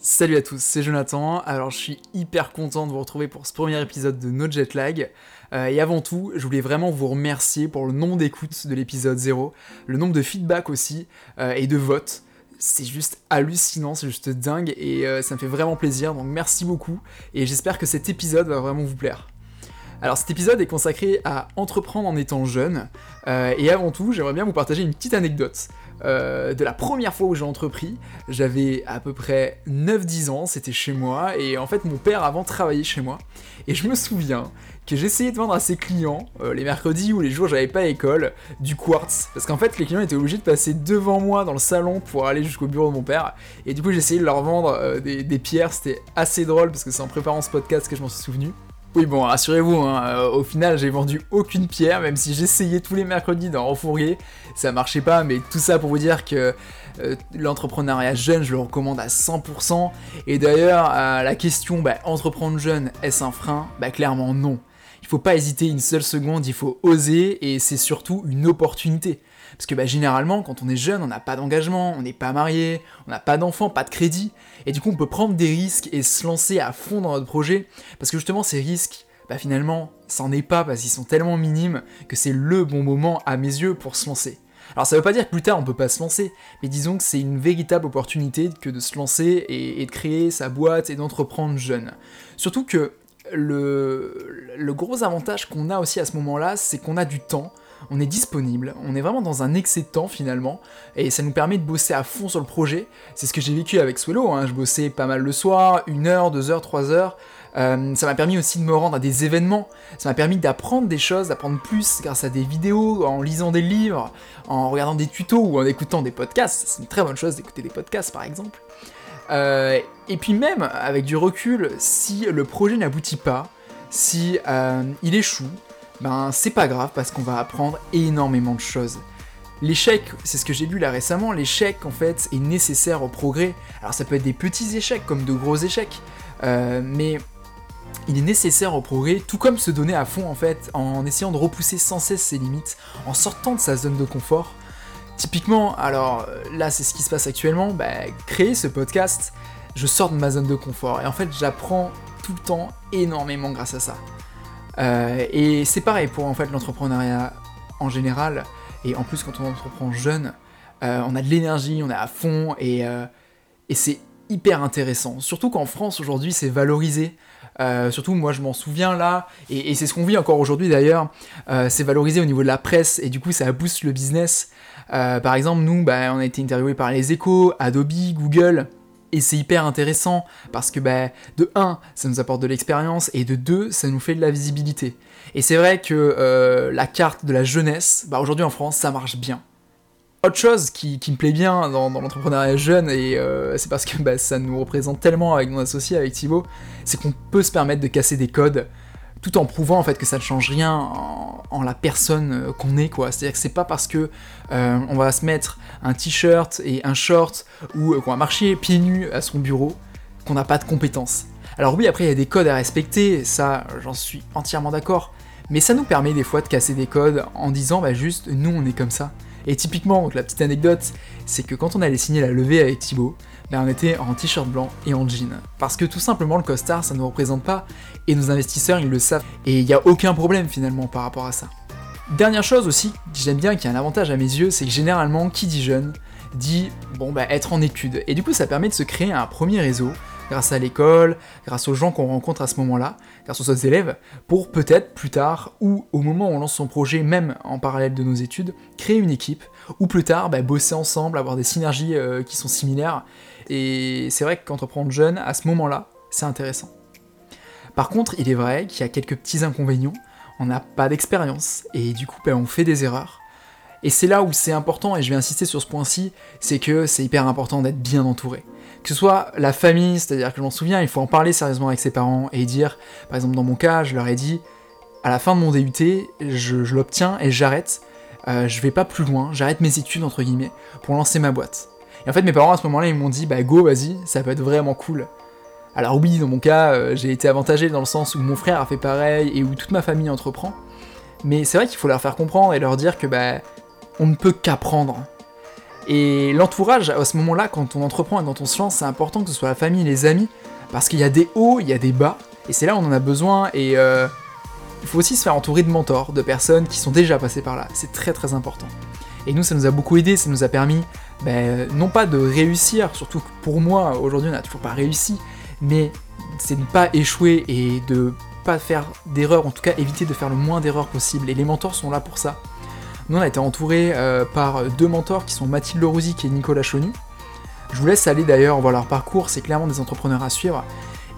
Salut à tous, c'est Jonathan. Alors je suis hyper content de vous retrouver pour ce premier épisode de No Jet Lag. Euh, et avant tout, je voulais vraiment vous remercier pour le nombre d'écoutes de l'épisode 0, le nombre de feedback aussi, euh, et de votes. C'est juste hallucinant, c'est juste dingue, et euh, ça me fait vraiment plaisir, donc merci beaucoup, et j'espère que cet épisode va vraiment vous plaire. Alors cet épisode est consacré à entreprendre en étant jeune, et avant tout, j'aimerais bien vous partager une petite anecdote. Euh, de la première fois où j'ai entrepris, j'avais à peu près 9-10 ans, c'était chez moi, et en fait mon père avant travaillait chez moi, et je me souviens que j'essayais de vendre à ses clients, euh, les mercredis ou les jours où j'avais pas école, du quartz, parce qu'en fait les clients étaient obligés de passer devant moi dans le salon pour aller jusqu'au bureau de mon père, et du coup j'essayais de leur vendre euh, des, des pierres, c'était assez drôle, parce que c'est en préparant ce podcast que je m'en suis souvenu. Oui, bon, rassurez-vous, hein, euh, au final, j'ai vendu aucune pierre, même si j'essayais tous les mercredis d'en refourguer, ça marchait pas, mais tout ça pour vous dire que euh, l'entrepreneuriat jeune, je le recommande à 100%. Et d'ailleurs, à la question, bah, entreprendre jeune, est-ce un frein? Bah, clairement non. Il faut pas hésiter une seule seconde, il faut oser, et c'est surtout une opportunité. Parce que bah, généralement, quand on est jeune, on n'a pas d'engagement, on n'est pas marié, on n'a pas d'enfant, pas de crédit, et du coup on peut prendre des risques et se lancer à fond dans notre projet, parce que justement ces risques, bah finalement, c'en est pas parce qu'ils sont tellement minimes que c'est le bon moment à mes yeux pour se lancer. Alors ça veut pas dire que plus tard on peut pas se lancer, mais disons que c'est une véritable opportunité que de se lancer et, de créer sa boîte et d'entreprendre jeune. Surtout que le, gros avantage qu'on a aussi à ce moment-là, c'est qu'on a du temps, on est disponible, on est vraiment dans un excès de temps finalement, et ça nous permet de bosser à fond sur le projet. C'est ce que j'ai vécu avec Swello, hein. je bossais pas mal le soir, une heure, deux heures, trois heures. Euh, ça m'a permis aussi de me rendre à des événements, ça m'a permis d'apprendre des choses, d'apprendre plus grâce à des vidéos, en lisant des livres, en regardant des tutos ou en écoutant des podcasts. C'est une très bonne chose d'écouter des podcasts par exemple. Euh, et puis même avec du recul, si le projet n'aboutit pas, si euh, il échoue, ben c'est pas grave parce qu'on va apprendre énormément de choses. L'échec, c'est ce que j'ai lu là récemment, l'échec en fait est nécessaire au progrès. Alors ça peut être des petits échecs comme de gros échecs, euh, mais il est nécessaire au progrès, tout comme se donner à fond en fait, en essayant de repousser sans cesse ses limites, en sortant de sa zone de confort. Typiquement, alors là c'est ce qui se passe actuellement, bah, créer ce podcast, je sors de ma zone de confort. Et en fait j'apprends tout le temps énormément grâce à ça. Euh, et c'est pareil pour en fait l'entrepreneuriat en général, et en plus quand on entreprend jeune, euh, on a de l'énergie, on est à fond, et, euh, et c'est hyper intéressant. Surtout qu'en France aujourd'hui c'est valorisé. surtout moi je m'en souviens là, et, c'est ce qu'on vit encore aujourd'hui d'ailleurs, c'est valorisé au niveau de la presse, et du coup ça booste le business. par exemple nous, bah, on a été interviewé par les échos, Adobe, Google, et c'est hyper intéressant parce que bah, de 1, ça nous apporte de l'expérience et de 2, ça nous fait de la visibilité. Et c'est vrai que euh, la carte de la jeunesse, bah, aujourd'hui en France, ça marche bien. Autre chose qui, me plaît bien dans, l'entrepreneuriat jeune, et euh, c'est parce que bah, ça nous représente tellement avec mon associé, avec Thibaut, c'est qu'on peut se permettre de casser des codes tout en prouvant en fait que ça ne change rien en, la personne euh, qu'on est quoi. C'est-à-dire que c'est pas parce que euh, on va se mettre un t-shirt et un short ou qu'on va marcher pieds nus à son bureau qu'on n'a pas de compétences. Alors oui, après il y a des codes à respecter, ça j'en suis entièrement d'accord, mais ça nous permet des fois de casser des codes en disant bah juste nous on est comme ça. Et typiquement, donc la petite anecdote, c'est que quand on allait signer la levée avec Thibaut, ben on était en t-shirt blanc et en jean. Parce que tout simplement le costard ça ne nous représente pas et nos investisseurs ils le savent. Et il n'y a aucun problème finalement par rapport à ça. Dernière chose aussi j'aime bien, qui a un avantage à mes yeux, c'est que généralement qui dit jeune dit bon bah être en études. Et du coup ça permet de se créer un premier réseau grâce à l'école, grâce aux gens qu'on rencontre à ce moment-là, grâce aux autres élèves, pour peut-être plus tard, ou au moment où on lance son projet, même en parallèle de nos études, créer une équipe, ou plus tard bah, bosser ensemble, avoir des synergies euh, qui sont similaires, et c'est vrai qu'entreprendre jeune, à ce moment-là, c'est intéressant. Par contre, il est vrai qu'il y a quelques petits inconvénients. On n'a pas d'expérience, et du coup, ben, on fait des erreurs. Et c'est là où c'est important, et je vais insister sur ce point-ci, c'est que c'est hyper important d'être bien entouré. Que ce soit la famille, c'est-à-dire que je m'en souviens, il faut en parler sérieusement avec ses parents et dire, par exemple dans mon cas, je leur ai dit, à la fin de mon DUT, je, l'obtiens et j'arrête, euh, je vais pas plus loin, j'arrête mes études entre guillemets pour lancer ma boîte. Et en fait, mes parents à ce moment-là, ils m'ont dit, bah go, vas-y, ça peut être vraiment cool. Alors oui, dans mon cas, euh, j'ai été avantagé dans le sens où mon frère a fait pareil et où toute ma famille entreprend. Mais c'est vrai qu'il faut leur faire comprendre et leur dire que bah, on ne peut qu'apprendre. Et l'entourage, à ce moment-là, quand on entreprend et quand on se c'est important que ce soit la famille, les amis, parce qu'il y a des hauts, il y a des bas, et c'est là où on en a besoin, et euh, il faut aussi se faire entourer de mentors, de personnes qui sont déjà passées par là, c'est très très important. Et nous, ça nous a beaucoup aidé, ça nous a permis, ben, non pas de réussir, surtout que pour moi, aujourd'hui, on n'a toujours pas réussi, mais c'est de ne pas échouer et de pas faire d'erreurs, en tout cas éviter de faire le moins d'erreurs possible, et les mentors sont là pour ça. Nous, on a été entouré euh, par deux mentors qui sont Mathilde Rouzic et Nicolas Chonu. Je vous laisse aller d'ailleurs voir leur parcours, c'est clairement des entrepreneurs à suivre.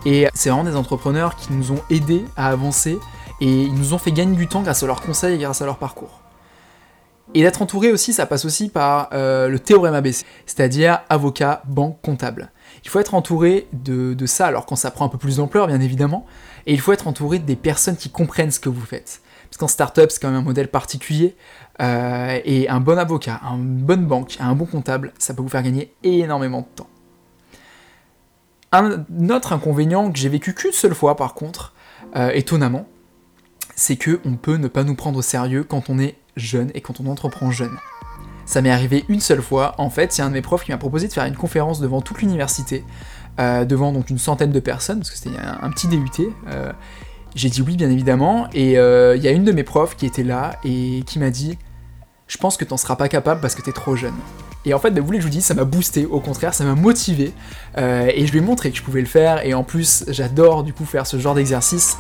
Et c'est vraiment des entrepreneurs qui nous ont aidés à avancer et ils nous ont fait gagner du temps grâce à leurs conseils et grâce à leur parcours. Et d'être entouré aussi, ça passe aussi par euh, le théorème ABC, c'est-à-dire avocat, banque, comptable. Il faut être entouré de, de ça, alors quand ça prend un peu plus d'ampleur, bien évidemment, et il faut être entouré des personnes qui comprennent ce que vous faites. Parce qu'en startup, c'est quand même un modèle particulier, euh, et un bon avocat, une bonne banque, un bon comptable, ça peut vous faire gagner énormément de temps. Un autre inconvénient que j'ai vécu qu'une seule fois par contre, euh, étonnamment, c'est que on peut ne pas nous prendre au sérieux quand on est jeune et quand on entreprend jeune. Ça m'est arrivé une seule fois, en fait, c'est un de mes profs qui m'a proposé de faire une conférence devant toute l'université, euh, devant donc une centaine de personnes, parce que c'était un, petit DUT. J'ai dit oui, bien évidemment, et il y a une de mes profs qui était là et qui m'a dit je pense que t'en seras pas capable parce que t'es trop jeune. Et en fait, bah, vous voulez que je vous dise, ça m'a boosté, au contraire, ça m'a motivé, euh, et je lui ai montré que je pouvais le faire, et en plus, j'adore du coup faire ce genre d'exercice.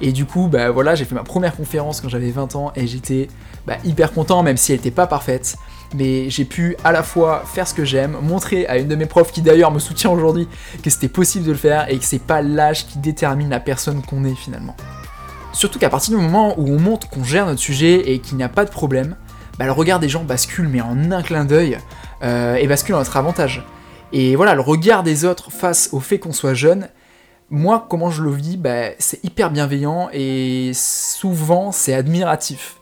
Et du coup, bah voilà, j'ai fait ma première conférence quand j'avais 20 ans, et j'étais bah, hyper content, même si elle n'était pas parfaite. Mais j'ai pu à la fois faire ce que j'aime, montrer à une de mes profs qui d'ailleurs me soutient aujourd'hui que c'était possible de le faire et que c'est pas l'âge qui détermine la personne qu'on est finalement. Surtout qu'à partir du moment où on montre qu'on gère notre sujet et qu'il n'y a pas de problème, bah, le regard des gens bascule, mais en un clin d'œil, euh, et bascule en notre avantage. Et voilà, le regard des autres face au fait qu'on soit jeune, moi, comment je le vis, bah, c'est hyper bienveillant et souvent c'est admiratif.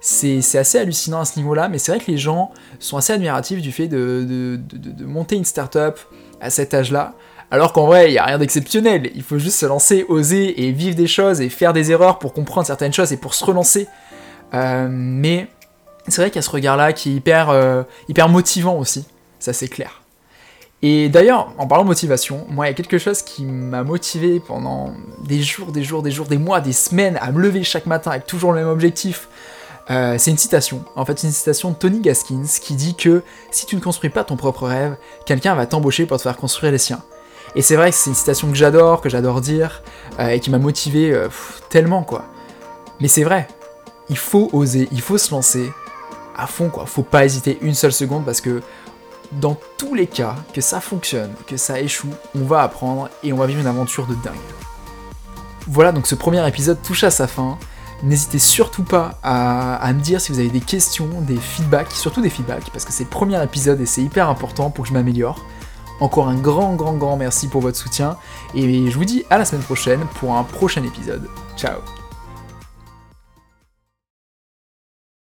C'est assez hallucinant à ce niveau-là, mais c'est vrai que les gens sont assez admiratifs du fait de, monter une startup à cet âge-là, alors qu'en vrai, il n'y a rien d'exceptionnel. Il faut juste se lancer, oser et vivre des choses et faire des erreurs pour comprendre certaines choses et pour se relancer. Euh, mais c'est vrai qu'il y a ce regard-là qui est hyper, euh, hyper motivant aussi, ça c'est clair. Et d'ailleurs, en parlant de motivation, moi, il y a quelque chose qui m'a motivé pendant des jours, des jours, des jours, des mois, des semaines à me lever chaque matin avec toujours le même objectif. Euh, c'est une citation, en fait une citation de Tony Gaskins qui dit que si tu ne construis pas ton propre rêve, quelqu'un va t'embaucher pour te faire construire les siens. Et c'est vrai que c'est une citation que j'adore, que j'adore dire, euh, et qui m'a motivé tellement quoi. Mais c'est vrai, il faut oser, il faut se lancer, à fond quoi. Faut pas hésiter une seule seconde parce que dans tous les cas, que ça fonctionne, que ça échoue, on va apprendre et on va vivre une aventure de dingue. Voilà, donc ce premier épisode touche à sa fin. N'hésitez surtout pas à, me dire si vous avez des questions, des feedbacks, surtout des feedbacks, parce que c'est le premier épisode et c'est hyper important pour que je m'améliore. Encore un grand, grand, grand merci pour votre soutien, et je vous dis à la semaine prochaine pour un prochain épisode. Ciao